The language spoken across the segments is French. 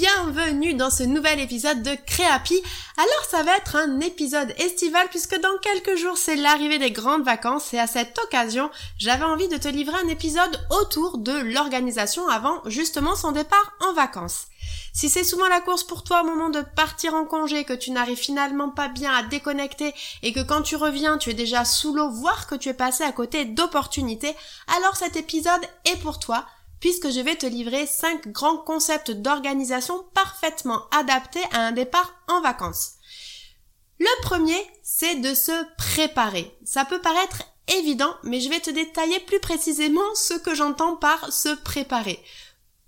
Bienvenue dans ce nouvel épisode de Créapi. Alors ça va être un épisode estival puisque dans quelques jours c'est l'arrivée des grandes vacances et à cette occasion j'avais envie de te livrer un épisode autour de l'organisation avant justement son départ en vacances. Si c'est souvent la course pour toi au moment de partir en congé, que tu n'arrives finalement pas bien à déconnecter et que quand tu reviens tu es déjà sous l'eau, voire que tu es passé à côté d'opportunités, alors cet épisode est pour toi puisque je vais te livrer 5 grands concepts d'organisation parfaitement adaptés à un départ en vacances. Le premier, c'est de se préparer. Ça peut paraître évident, mais je vais te détailler plus précisément ce que j'entends par se préparer.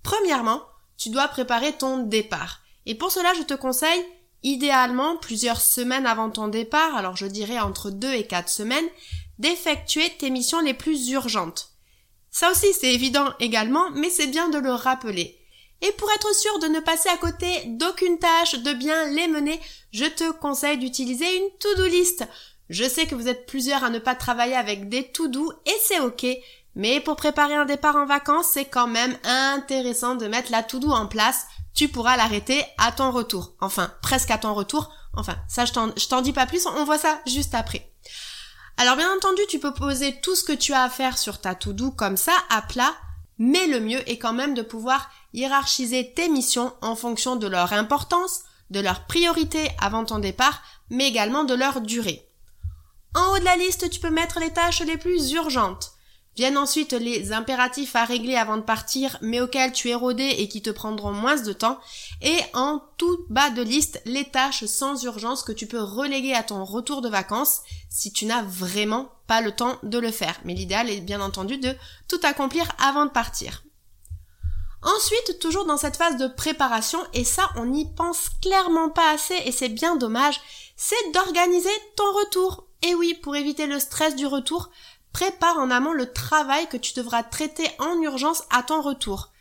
Premièrement, tu dois préparer ton départ. Et pour cela, je te conseille, idéalement, plusieurs semaines avant ton départ, alors je dirais entre 2 et 4 semaines, d'effectuer tes missions les plus urgentes. Ça aussi c'est évident également, mais c'est bien de le rappeler. Et pour être sûr de ne passer à côté d'aucune tâche, de bien les mener, je te conseille d'utiliser une to-do list. Je sais que vous êtes plusieurs à ne pas travailler avec des to-do et c'est ok, mais pour préparer un départ en vacances, c'est quand même intéressant de mettre la to-do en place. Tu pourras l'arrêter à ton retour. Enfin, presque à ton retour. Enfin, ça je t'en dis pas plus, on voit ça juste après. Alors bien entendu, tu peux poser tout ce que tu as à faire sur ta to-do comme ça, à plat, mais le mieux est quand même de pouvoir hiérarchiser tes missions en fonction de leur importance, de leur priorité avant ton départ, mais également de leur durée. En haut de la liste, tu peux mettre les tâches les plus urgentes. Viennent ensuite les impératifs à régler avant de partir, mais auxquels tu es rodé et qui te prendront moins de temps. Et en tout bas de liste, les tâches sans urgence que tu peux reléguer à ton retour de vacances si tu n'as vraiment pas le temps de le faire. Mais l'idéal est bien entendu de tout accomplir avant de partir. Ensuite, toujours dans cette phase de préparation, et ça on n'y pense clairement pas assez et c'est bien dommage, c'est d'organiser ton retour. Et oui, pour éviter le stress du retour, prépare en amont le travail que tu devras traiter en urgence à ton retour.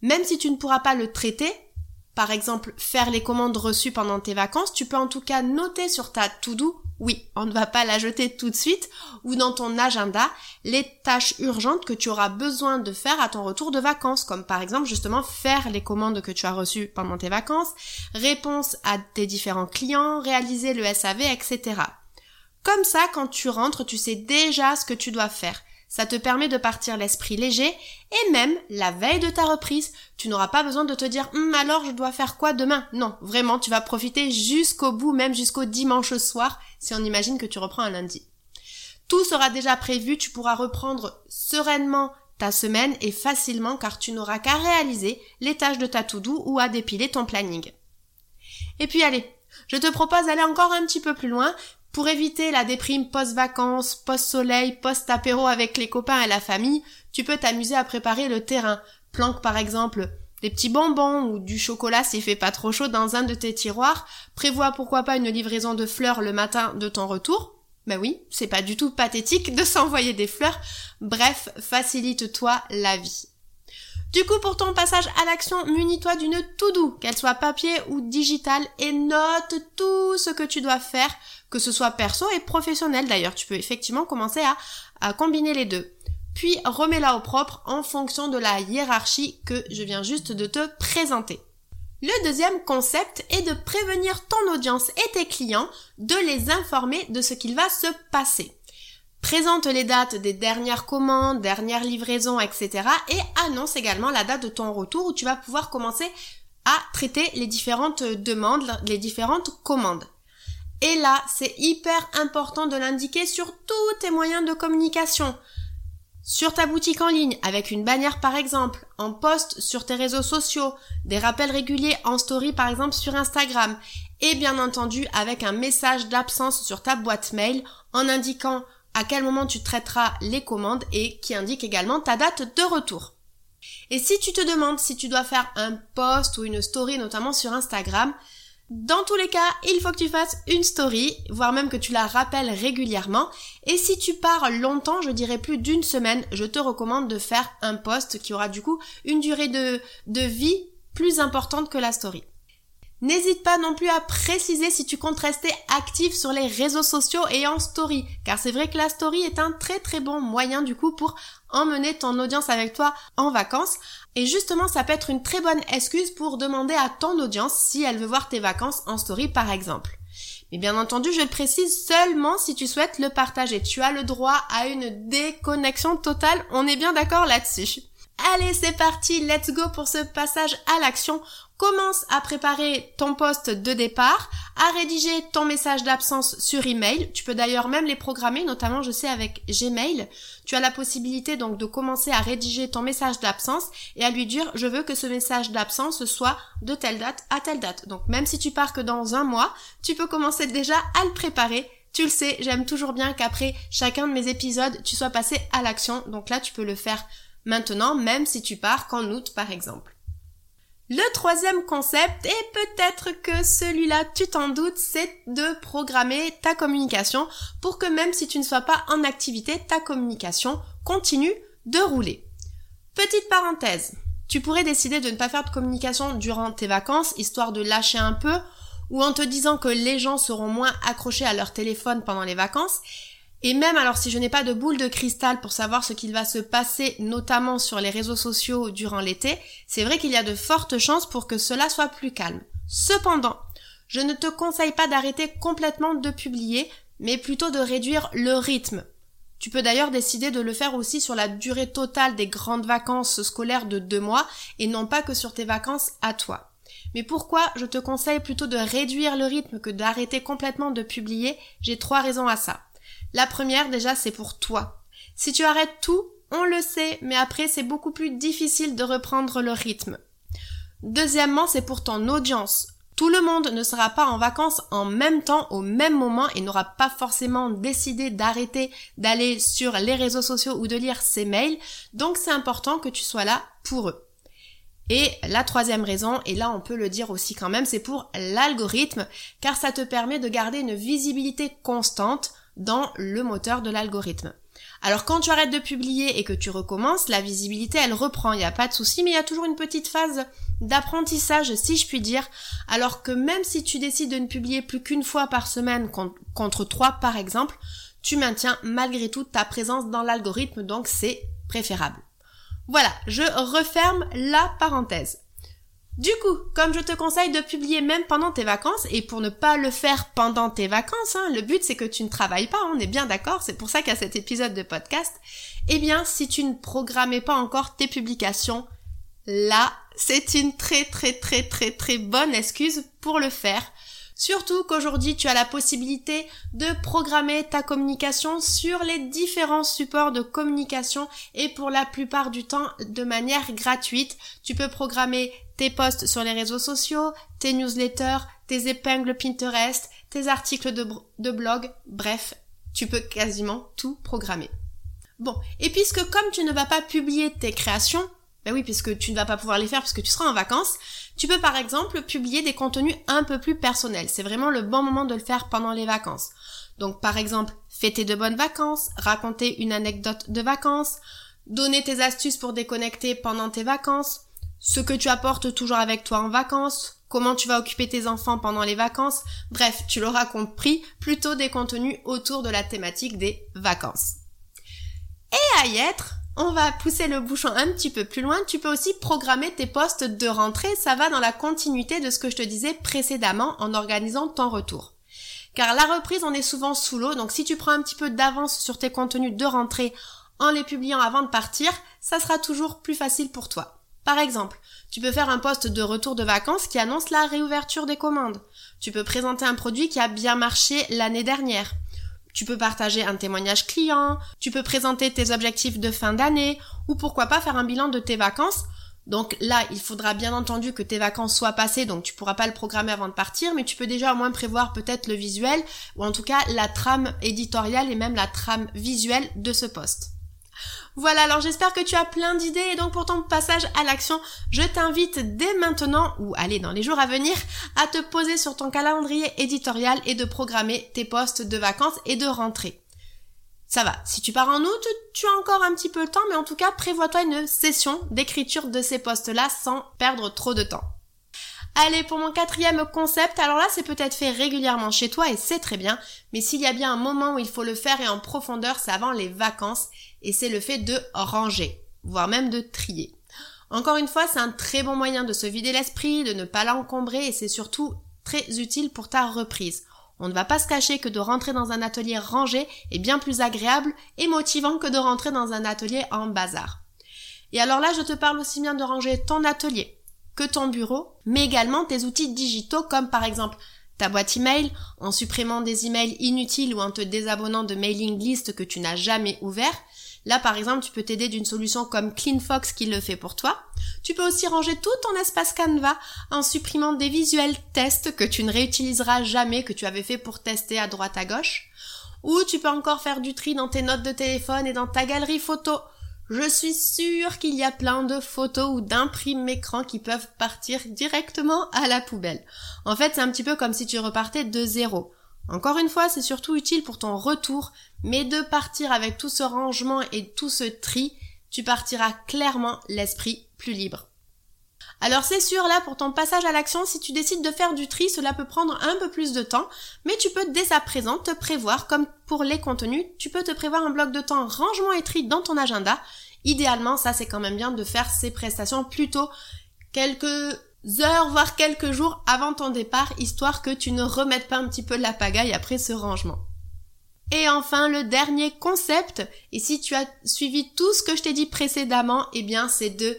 Même si tu ne pourras pas le traiter, par exemple faire les commandes reçues pendant tes vacances, tu peux en tout cas noter sur ta to-do, oui, on ne va pas la jeter tout de suite, ou dans ton agenda, les tâches urgentes que tu auras besoin de faire à ton retour de vacances, comme par exemple justement faire les commandes que tu as reçues pendant tes vacances, réponse à tes différents clients, réaliser le SAV, etc. Comme ça, quand tu rentres, tu sais déjà ce que tu dois faire. Ça te permet de partir l'esprit léger et même la veille de ta reprise, tu n'auras pas besoin de te dire hum, alors je dois faire quoi demain? Non, vraiment, tu vas profiter jusqu'au bout, même jusqu'au dimanche soir, si on imagine que tu reprends un lundi. Tout sera déjà prévu, tu pourras reprendre sereinement ta semaine et facilement car tu n'auras qu'à réaliser les tâches de ta to-do ou à dépiler ton planning. Et puis allez, je te propose d'aller encore un petit peu plus loin pour éviter la déprime post-vacances, post-soleil, post-apéro avec les copains et la famille, tu peux t'amuser à préparer le terrain. Planque par exemple des petits bonbons ou du chocolat s'il fait pas trop chaud dans un de tes tiroirs. Prévois pourquoi pas une livraison de fleurs le matin de ton retour. Ben oui, c'est pas du tout pathétique de s'envoyer des fleurs. Bref, facilite-toi la vie. Du coup, pour ton passage à l'action, munis-toi d'une to-do, qu'elle soit papier ou digitale, et note tout ce que tu dois faire que ce soit perso et professionnel d'ailleurs. Tu peux effectivement commencer à, à combiner les deux. Puis remets-la au propre en fonction de la hiérarchie que je viens juste de te présenter. Le deuxième concept est de prévenir ton audience et tes clients, de les informer de ce qu'il va se passer. Présente les dates des dernières commandes, dernières livraisons, etc. et annonce également la date de ton retour où tu vas pouvoir commencer à traiter les différentes demandes, les différentes commandes. Et là, c'est hyper important de l'indiquer sur tous tes moyens de communication. Sur ta boutique en ligne, avec une bannière par exemple, en post sur tes réseaux sociaux, des rappels réguliers en story par exemple sur Instagram, et bien entendu avec un message d'absence sur ta boîte mail en indiquant à quel moment tu traiteras les commandes et qui indique également ta date de retour. Et si tu te demandes si tu dois faire un post ou une story notamment sur Instagram, dans tous les cas, il faut que tu fasses une story, voire même que tu la rappelles régulièrement. Et si tu pars longtemps, je dirais plus d'une semaine, je te recommande de faire un post qui aura du coup une durée de, de vie plus importante que la story. N'hésite pas non plus à préciser si tu comptes rester actif sur les réseaux sociaux et en story, car c'est vrai que la story est un très très bon moyen du coup pour emmener ton audience avec toi en vacances. Et justement, ça peut être une très bonne excuse pour demander à ton audience si elle veut voir tes vacances en story par exemple. Mais bien entendu, je le précise seulement si tu souhaites le partager. Tu as le droit à une déconnexion totale, on est bien d'accord là-dessus. Allez, c'est parti, let's go pour ce passage à l'action. Commence à préparer ton poste de départ, à rédiger ton message d'absence sur email. Tu peux d'ailleurs même les programmer, notamment je sais avec Gmail. Tu as la possibilité donc de commencer à rédiger ton message d'absence et à lui dire je veux que ce message d'absence soit de telle date à telle date. Donc même si tu pars que dans un mois, tu peux commencer déjà à le préparer tu le sais, j'aime toujours bien qu'après chacun de mes épisodes, tu sois passé à l'action. Donc là, tu peux le faire maintenant, même si tu pars qu'en août par exemple. Le troisième concept, et peut-être que celui-là tu t'en doutes, c'est de programmer ta communication pour que même si tu ne sois pas en activité, ta communication continue de rouler. Petite parenthèse, tu pourrais décider de ne pas faire de communication durant tes vacances, histoire de lâcher un peu, ou en te disant que les gens seront moins accrochés à leur téléphone pendant les vacances, et même alors si je n'ai pas de boule de cristal pour savoir ce qu'il va se passer notamment sur les réseaux sociaux durant l'été, c'est vrai qu'il y a de fortes chances pour que cela soit plus calme. Cependant, je ne te conseille pas d'arrêter complètement de publier, mais plutôt de réduire le rythme. Tu peux d'ailleurs décider de le faire aussi sur la durée totale des grandes vacances scolaires de deux mois et non pas que sur tes vacances à toi. Mais pourquoi je te conseille plutôt de réduire le rythme que d'arrêter complètement de publier? J'ai trois raisons à ça. La première, déjà, c'est pour toi. Si tu arrêtes tout, on le sait, mais après, c'est beaucoup plus difficile de reprendre le rythme. Deuxièmement, c'est pour ton audience. Tout le monde ne sera pas en vacances en même temps, au même moment, et n'aura pas forcément décidé d'arrêter d'aller sur les réseaux sociaux ou de lire ses mails, donc c'est important que tu sois là pour eux. Et la troisième raison, et là on peut le dire aussi quand même, c'est pour l'algorithme, car ça te permet de garder une visibilité constante dans le moteur de l'algorithme. Alors quand tu arrêtes de publier et que tu recommences, la visibilité elle reprend, il n'y a pas de souci, mais il y a toujours une petite phase d'apprentissage si je puis dire, alors que même si tu décides de ne publier plus qu'une fois par semaine contre trois par exemple, tu maintiens malgré tout ta présence dans l'algorithme, donc c'est préférable. Voilà, je referme la parenthèse. Du coup, comme je te conseille de publier même pendant tes vacances, et pour ne pas le faire pendant tes vacances, hein, le but c'est que tu ne travailles pas, on est bien d'accord, c'est pour ça qu'il y a cet épisode de podcast, eh bien si tu ne programmais pas encore tes publications, là c'est une très très très très très bonne excuse pour le faire. Surtout qu'aujourd'hui tu as la possibilité de programmer ta communication sur les différents supports de communication et pour la plupart du temps de manière gratuite. Tu peux programmer tes posts sur les réseaux sociaux, tes newsletters, tes épingles Pinterest, tes articles de, blog, bref, tu peux quasiment tout programmer. Bon, et puisque comme tu ne vas pas publier tes créations, ben oui, puisque tu ne vas pas pouvoir les faire parce que tu seras en vacances, tu peux par exemple publier des contenus un peu plus personnels. C'est vraiment le bon moment de le faire pendant les vacances. Donc par exemple, fêter de bonnes vacances, raconter une anecdote de vacances, donner tes astuces pour déconnecter pendant tes vacances, ce que tu apportes toujours avec toi en vacances, comment tu vas occuper tes enfants pendant les vacances, bref, tu l'auras compris, plutôt des contenus autour de la thématique des vacances. Et à y être, on va pousser le bouchon un petit peu plus loin, tu peux aussi programmer tes postes de rentrée, ça va dans la continuité de ce que je te disais précédemment en organisant ton retour. Car la reprise, on est souvent sous l'eau, donc si tu prends un petit peu d'avance sur tes contenus de rentrée en les publiant avant de partir, ça sera toujours plus facile pour toi. Par exemple, tu peux faire un poste de retour de vacances qui annonce la réouverture des commandes. Tu peux présenter un produit qui a bien marché l'année dernière. Tu peux partager un témoignage client, tu peux présenter tes objectifs de fin d'année, ou pourquoi pas faire un bilan de tes vacances. Donc là, il faudra bien entendu que tes vacances soient passées, donc tu pourras pas le programmer avant de partir, mais tu peux déjà au moins prévoir peut-être le visuel, ou en tout cas la trame éditoriale et même la trame visuelle de ce poste. Voilà, alors j'espère que tu as plein d'idées et donc pour ton passage à l'action, je t'invite dès maintenant, ou allez dans les jours à venir, à te poser sur ton calendrier éditorial et de programmer tes postes de vacances et de rentrée. Ça va, si tu pars en août, tu as encore un petit peu le temps, mais en tout cas, prévois-toi une session d'écriture de ces postes-là sans perdre trop de temps. Allez, pour mon quatrième concept, alors là c'est peut-être fait régulièrement chez toi et c'est très bien, mais s'il y a bien un moment où il faut le faire et en profondeur, c'est avant les vacances et c'est le fait de ranger, voire même de trier. Encore une fois, c'est un très bon moyen de se vider l'esprit, de ne pas l'encombrer et c'est surtout très utile pour ta reprise. On ne va pas se cacher que de rentrer dans un atelier rangé est bien plus agréable et motivant que de rentrer dans un atelier en bazar. Et alors là, je te parle aussi bien de ranger ton atelier que ton bureau, mais également tes outils digitaux comme par exemple ta boîte email en supprimant des emails inutiles ou en te désabonnant de mailing list que tu n'as jamais ouvert, Là, par exemple, tu peux t'aider d'une solution comme CleanFox qui le fait pour toi. Tu peux aussi ranger tout ton espace Canva en supprimant des visuels tests que tu ne réutiliseras jamais, que tu avais fait pour tester à droite à gauche. Ou tu peux encore faire du tri dans tes notes de téléphone et dans ta galerie photo. Je suis sûre qu'il y a plein de photos ou d'imprimes écran qui peuvent partir directement à la poubelle. En fait, c'est un petit peu comme si tu repartais de zéro. Encore une fois, c'est surtout utile pour ton retour, mais de partir avec tout ce rangement et tout ce tri, tu partiras clairement l'esprit plus libre. Alors c'est sûr, là, pour ton passage à l'action, si tu décides de faire du tri, cela peut prendre un peu plus de temps, mais tu peux dès à présent te prévoir, comme pour les contenus, tu peux te prévoir un bloc de temps rangement et tri dans ton agenda. Idéalement, ça c'est quand même bien de faire ces prestations plutôt quelques heures, voire quelques jours avant ton départ, histoire que tu ne remettes pas un petit peu la pagaille après ce rangement. Et enfin, le dernier concept, et si tu as suivi tout ce que je t'ai dit précédemment, eh bien, c'est de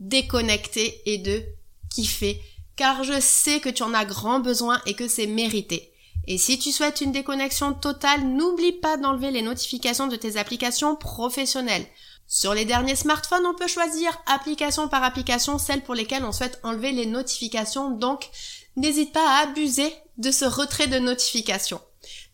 déconnecter et de kiffer, car je sais que tu en as grand besoin et que c'est mérité. Et si tu souhaites une déconnexion totale, n'oublie pas d'enlever les notifications de tes applications professionnelles. Sur les derniers smartphones, on peut choisir application par application celles pour lesquelles on souhaite enlever les notifications, donc n'hésite pas à abuser de ce retrait de notifications.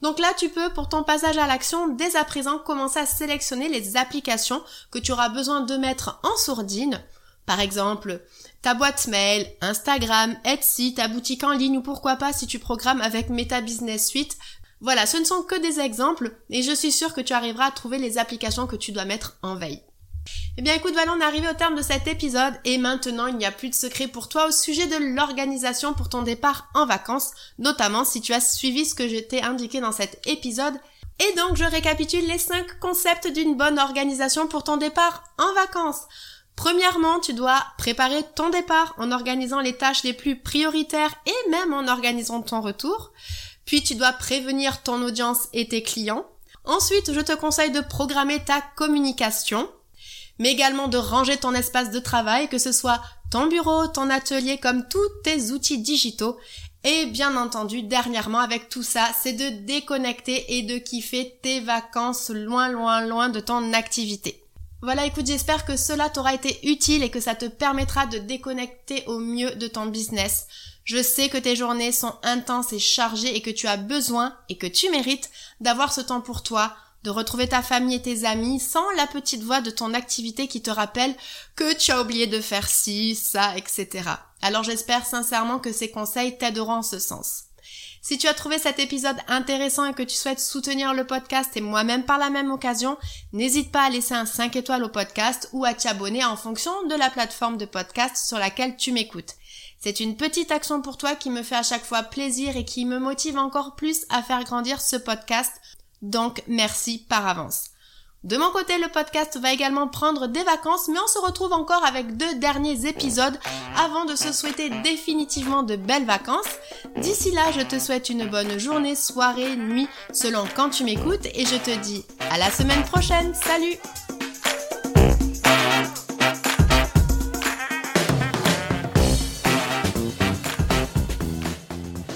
Donc là, tu peux, pour ton passage à l'action, dès à présent, commencer à sélectionner les applications que tu auras besoin de mettre en sourdine. Par exemple, ta boîte mail, Instagram, Etsy, ta boutique en ligne ou pourquoi pas si tu programmes avec Meta Business Suite, voilà, ce ne sont que des exemples et je suis sûre que tu arriveras à trouver les applications que tu dois mettre en veille. Eh bien écoute Valon, on est arrivé au terme de cet épisode et maintenant il n'y a plus de secret pour toi au sujet de l'organisation pour ton départ en vacances, notamment si tu as suivi ce que je t'ai indiqué dans cet épisode. Et donc je récapitule les 5 concepts d'une bonne organisation pour ton départ en vacances. Premièrement, tu dois préparer ton départ en organisant les tâches les plus prioritaires et même en organisant ton retour. Puis tu dois prévenir ton audience et tes clients. Ensuite, je te conseille de programmer ta communication, mais également de ranger ton espace de travail, que ce soit ton bureau, ton atelier, comme tous tes outils digitaux. Et bien entendu, dernièrement, avec tout ça, c'est de déconnecter et de kiffer tes vacances loin, loin, loin de ton activité. Voilà, écoute, j'espère que cela t'aura été utile et que ça te permettra de déconnecter au mieux de ton business. Je sais que tes journées sont intenses et chargées et que tu as besoin et que tu mérites d'avoir ce temps pour toi, de retrouver ta famille et tes amis sans la petite voix de ton activité qui te rappelle que tu as oublié de faire ci, ça, etc. Alors j'espère sincèrement que ces conseils t'aideront en ce sens. Si tu as trouvé cet épisode intéressant et que tu souhaites soutenir le podcast et moi-même par la même occasion, n'hésite pas à laisser un 5 étoiles au podcast ou à t'abonner en fonction de la plateforme de podcast sur laquelle tu m'écoutes. C'est une petite action pour toi qui me fait à chaque fois plaisir et qui me motive encore plus à faire grandir ce podcast. Donc merci par avance. De mon côté, le podcast va également prendre des vacances, mais on se retrouve encore avec deux derniers épisodes avant de se souhaiter définitivement de belles vacances. D'ici là, je te souhaite une bonne journée, soirée, nuit, selon quand tu m'écoutes, et je te dis à la semaine prochaine. Salut